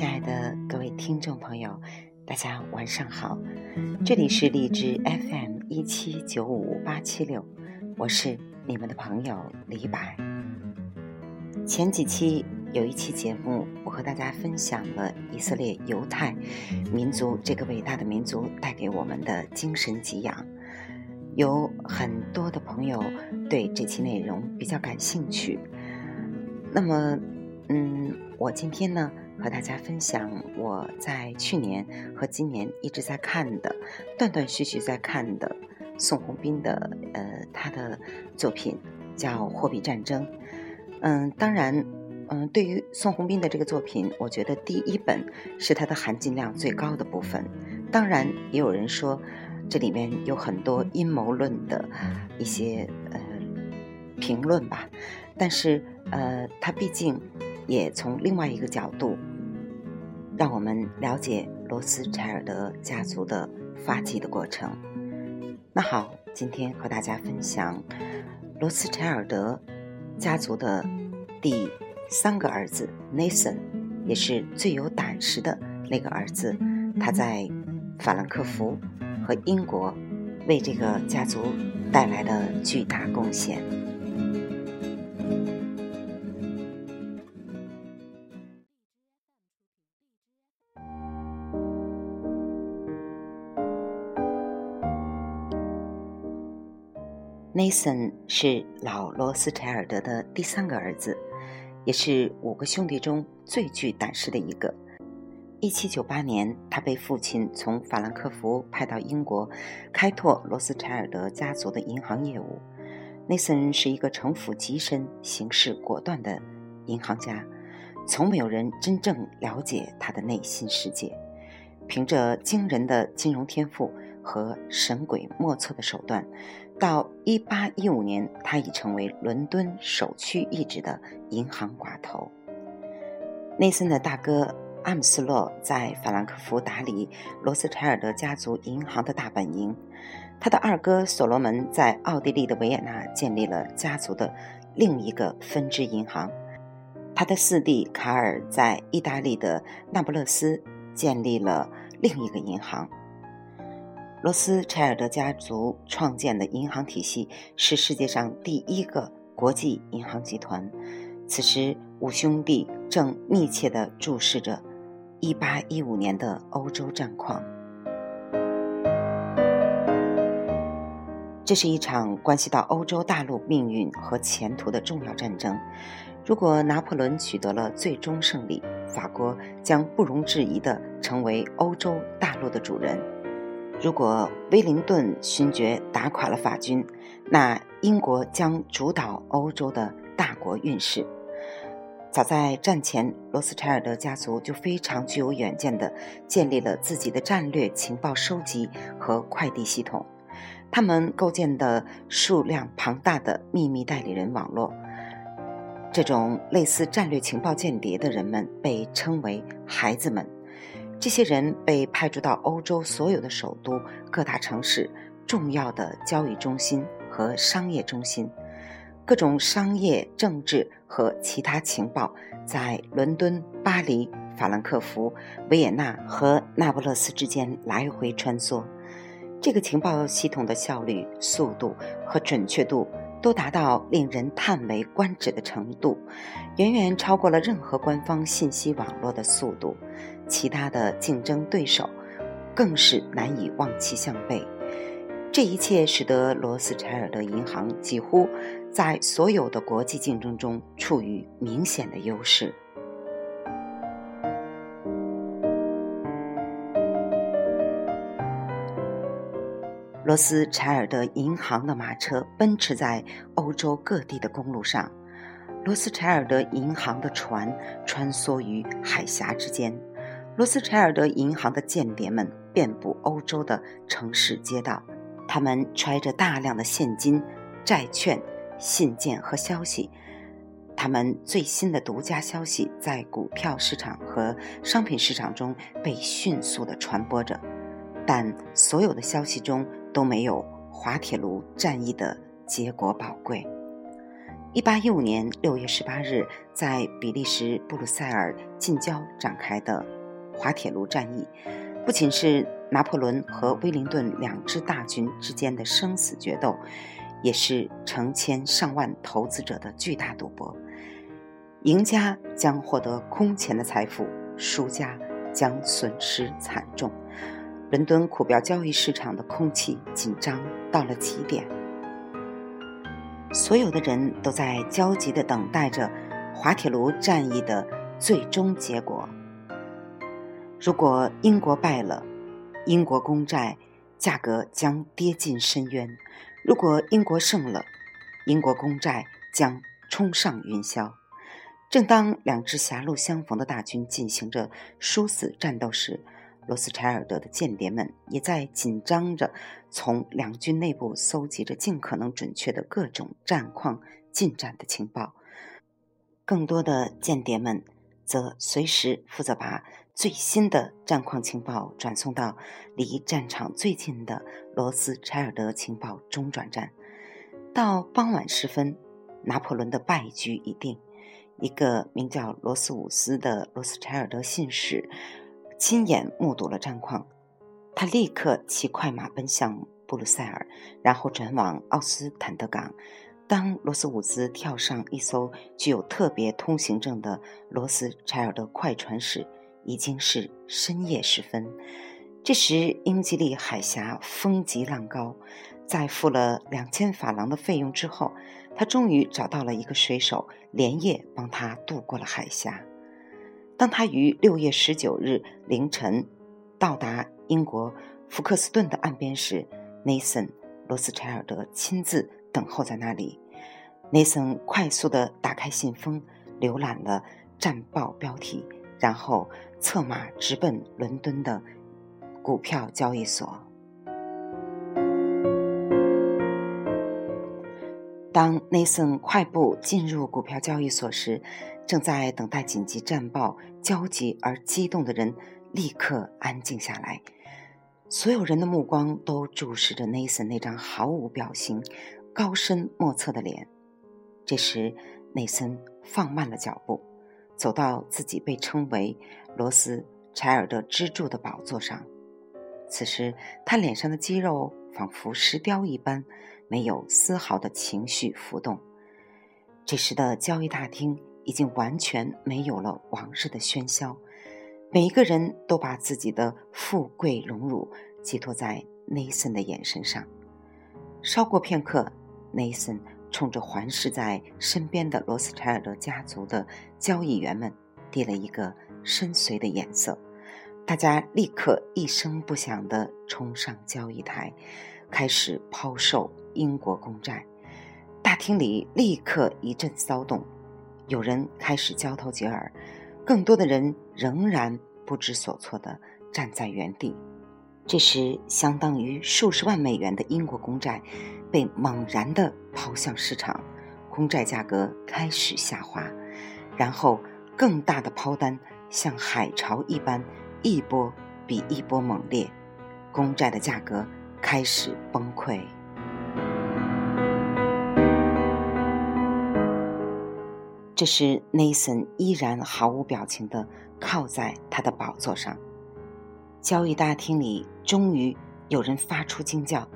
亲爱的各位听众朋友，大家晚上好，这里是荔枝 FM 一七九五八七六，我是你们的朋友李白。前几期有一期节目，我和大家分享了以色列犹太民族这个伟大的民族带给我们的精神给养，有很多的朋友对这期内容比较感兴趣。那么，嗯，我今天呢？和大家分享我在去年和今年一直在看的、断断续续在看的宋鸿兵的呃他的作品叫《货币战争》。嗯，当然，嗯，对于宋鸿兵的这个作品，我觉得第一本是它的含金量最高的部分。当然，也有人说这里面有很多阴谋论的一些呃评论吧，但是呃，它毕竟也从另外一个角度。让我们了解罗斯柴尔德家族的发迹的过程。那好，今天和大家分享罗斯柴尔德家族的第三个儿子 Nathan，也是最有胆识的那个儿子。他在法兰克福和英国为这个家族带来的巨大贡献。Nathan 是老罗斯柴尔德的第三个儿子，也是五个兄弟中最具胆识的一个。1798年，他被父亲从法兰克福派到英国，开拓罗斯柴尔德家族的银行业务。Nathan 是一个城府极深、行事果断的银行家，从没有人真正了解他的内心世界。凭着惊人的金融天赋和神鬼莫测的手段。到一八一五年，他已成为伦敦首屈一指的银行寡头。内森的大哥阿姆斯洛在法兰克福打理罗斯柴尔德家族银行的大本营，他的二哥所罗门在奥地利的维也纳建立了家族的另一个分支银行，他的四弟卡尔在意大利的那不勒斯建立了另一个银行。罗斯柴尔德家族创建的银行体系是世界上第一个国际银行集团。此时，五兄弟正密切地注视着1815年的欧洲战况。这是一场关系到欧洲大陆命运和前途的重要战争。如果拿破仑取得了最终胜利，法国将不容置疑地成为欧洲大陆的主人。如果威灵顿勋爵打垮了法军，那英国将主导欧洲的大国运势。早在战前，罗斯柴尔德家族就非常具有远见地建立了自己的战略情报收集和快递系统。他们构建的数量庞大的秘密代理人网络，这种类似战略情报间谍的人们被称为“孩子们”。这些人被派驻到欧洲所有的首都、各大城市、重要的交易中心和商业中心，各种商业、政治和其他情报在伦敦、巴黎、法兰克福、维也纳和那不勒斯之间来回穿梭。这个情报系统的效率、速度和准确度都达到令人叹为观止的程度，远远超过了任何官方信息网络的速度。其他的竞争对手更是难以望其项背。这一切使得罗斯柴尔德银行几乎在所有的国际竞争中处于明显的优势。罗斯柴尔德银行的马车奔驰在欧洲各地的公路上，罗斯柴尔德银行的船穿梭于海峡之间。罗斯柴尔德银行的间谍们遍布欧洲的城市街道，他们揣着大量的现金、债券、信件和消息。他们最新的独家消息在股票市场和商品市场中被迅速地传播着，但所有的消息中都没有滑铁卢战役的结果宝贵。一八一五年六月十八日，在比利时布鲁塞尔近郊展开的滑铁卢战役，不仅是拿破仑和威灵顿两支大军之间的生死决斗，也是成千上万投资者的巨大赌博。赢家将获得空前的财富，输家将损失惨重。伦敦股票交易市场的空气紧张到了极点。所有的人都在焦急地等待着滑铁卢战役的最终结果。如果英国败了，英国公债价格将跌进深渊；如果英国胜了，英国公债将冲上云霄。正当两支狭路相逢的大军进行着殊死战斗时，罗斯柴尔德的间谍们也在紧张着，从两军内部搜集着尽可能准确的各种战况进展的情报。更多的间谍们则随时负责把最新的战况情报转送到离战场最近的罗斯柴尔德情报中转站。到傍晚时分，拿破仑的败局已定。一个名叫罗斯伍斯的罗斯柴尔德信使。亲眼目睹了战况，他立刻骑快马奔向布鲁塞尔，然后转往奥斯坦德港。当罗斯伍兹跳上一艘具有特别通行证的罗斯柴尔德快船时，已经是深夜时分。这时，英吉利海峡风急浪高，在付了两千法郎的费用之后，他终于找到了一个水手，连夜帮他渡过了海峡。当他于六月十九日凌晨到达英国福克斯顿的岸边时，，Nathan ·罗斯柴尔德亲自等候在那里。Nathan 快速地打开信封，浏览了战报标题，然后策马直奔伦敦的股票交易所。当内森快步进入股票交易所时，正在等待紧急战报、焦急而激动的人立刻安静下来。所有人的目光都注视着内森那张毫无表情、高深莫测的脸。这时，内森放慢了脚步，走到自己被称为罗斯柴尔德支柱的宝座上。此时，他脸上的肌肉仿佛石雕一般。没有丝毫的情绪浮动。这时的交易大厅已经完全没有了往日的喧嚣，每一个人都把自己的富贵荣辱寄托在内森的眼神上。稍过片刻，内森冲着环视在身边的罗斯柴尔德家族的交易员们递了一个深邃的眼色，大家立刻一声不响地冲上交易台，开始抛售。英国公债，大厅里立刻一阵骚动，有人开始交头接耳，更多的人仍然不知所措地站在原地。这时，相当于数十万美元的英国公债被猛然地抛向市场，公债价格开始下滑，然后更大的抛单像海潮一般，一波比一波猛烈，公债的价格开始崩溃。这时，内森依然毫无表情地靠在他的宝座上。交易大厅里，终于有人发出惊叫：“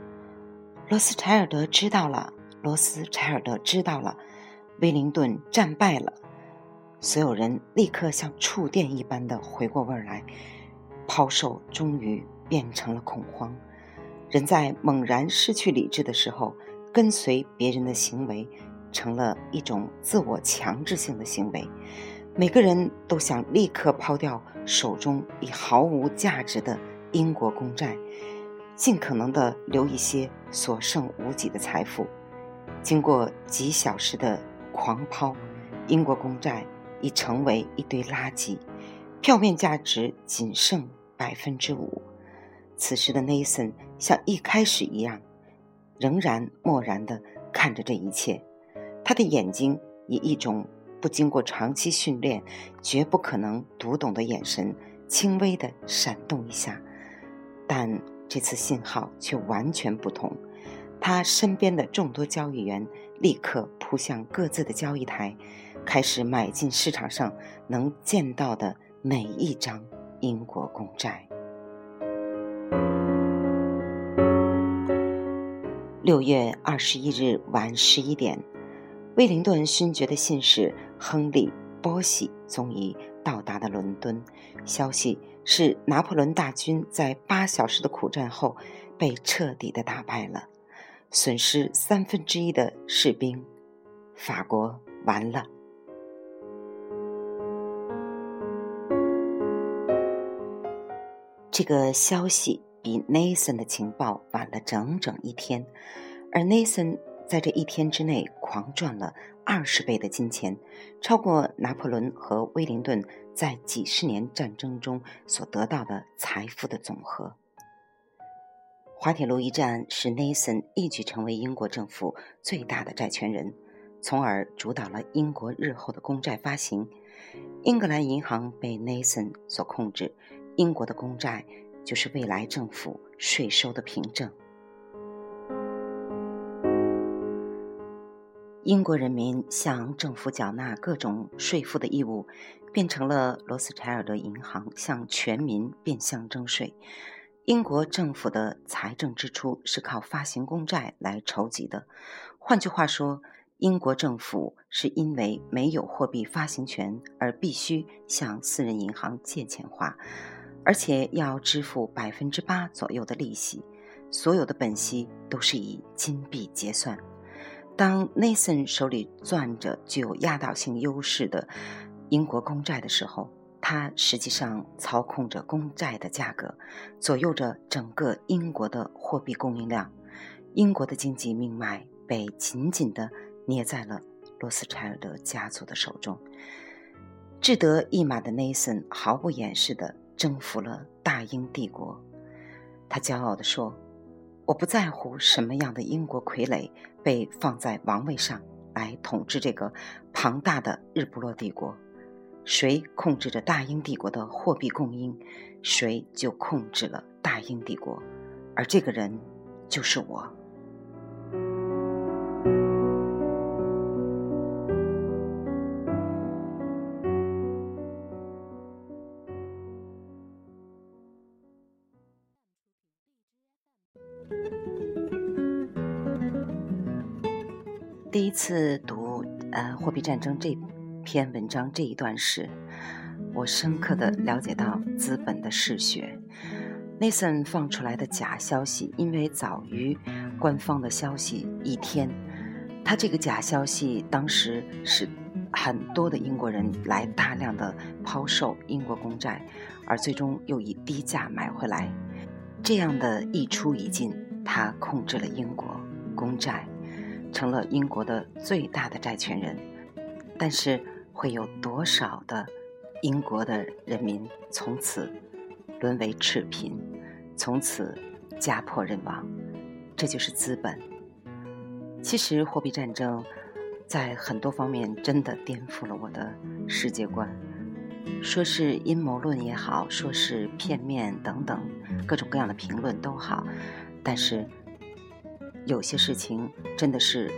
罗斯柴尔德知道了！罗斯柴尔德知道了！威灵顿战败了！”所有人立刻像触电一般的回过味儿来，抛售终于变成了恐慌。人在猛然失去理智的时候，跟随别人的行为。成了一种自我强制性的行为，每个人都想立刻抛掉手中已毫无价值的英国公债，尽可能的留一些所剩无几的财富。经过几小时的狂抛，英国公债已成为一堆垃圾，票面价值仅剩百分之五。此时的 Nathan 像一开始一样，仍然漠然的看着这一切。他的眼睛以一种不经过长期训练、绝不可能读懂的眼神，轻微的闪动一下，但这次信号却完全不同。他身边的众多交易员立刻扑向各自的交易台，开始买进市场上能见到的每一张英国公债。六月二十一日晚十一点，威灵顿勋爵的信使亨利·波西终于到达了伦敦。消息是，拿破仑大军在八小时的苦战后被彻底的打败了，损失三分之一的士兵，法国完了。这个消息。比 Nathan 的情报晚了整整一天，而 Nathan 在这一天之内狂赚了二十倍的金钱，超过拿破仑和威灵顿在几十年战争中所得到的财富的总和。滑铁卢一战使 Nathan 一举成为英国政府最大的债权人，从而主导了英国日后的公债发行。英格兰银行被 Nathan 所控制，英国的公债。就是未来政府税收的凭证。英国人民向政府缴纳各种税负的义务，变成了罗斯柴尔德银行向全民变相征税。英国政府的财政支出是靠发行公债来筹集的。换句话说，英国政府是因为没有货币发行权而必须向私人银行借钱花。而且要支付百分之八左右的利息，所有的本息都是以金币结算。当 Nathan 手里攥着具有压倒性优势的英国公债的时候，他实际上操控着公债的价格，左右着整个英国的货币供应量。英国的经济命脉被紧紧地捏在了罗斯柴尔德家族的手中。志得意满的 Nathan 毫不掩饰地。征服了大英帝国，他骄傲地说：“我不在乎什么样的英国傀儡被放在王位上来统治这个庞大的日不落帝国，谁控制着大英帝国的货币供应，谁就控制了大英帝国，而这个人就是我。”第一次读呃《货币战争》这篇文章这一段时，我深刻的了解到资本的嗜血。Nathan 放出来的假消息，因为早于官方的消息一天，他这个假消息当时使很多的英国人来大量的抛售英国公债，而最终又以低价买回来。这样的一出一进，他控制了英国公债。成了英国的最大的债权人，但是会有多少的英国的人民从此沦为赤贫，从此家破人亡？这就是资本。其实货币战争在很多方面真的颠覆了我的世界观，说是阴谋论也好，说是片面等等各种各样的评论都好，但是。有些事情真的是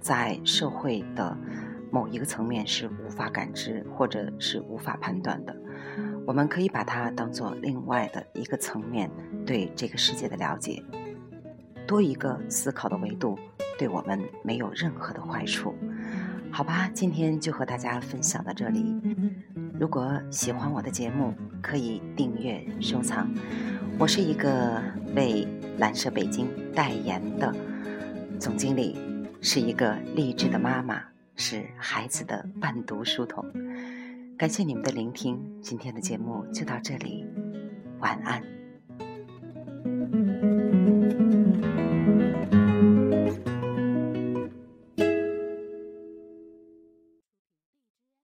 在社会的某一个层面是无法感知或者是无法判断的。我们可以把它当做另外的一个层面对这个世界的了解，多一个思考的维度，对我们没有任何的坏处。好吧，今天就和大家分享到这里。如果喜欢我的节目，可以订阅收藏。我是一个为蓝色北京代言的。总经理是一个励志的妈妈，是孩子的伴读书童。感谢你们的聆听，今天的节目就到这里，晚安。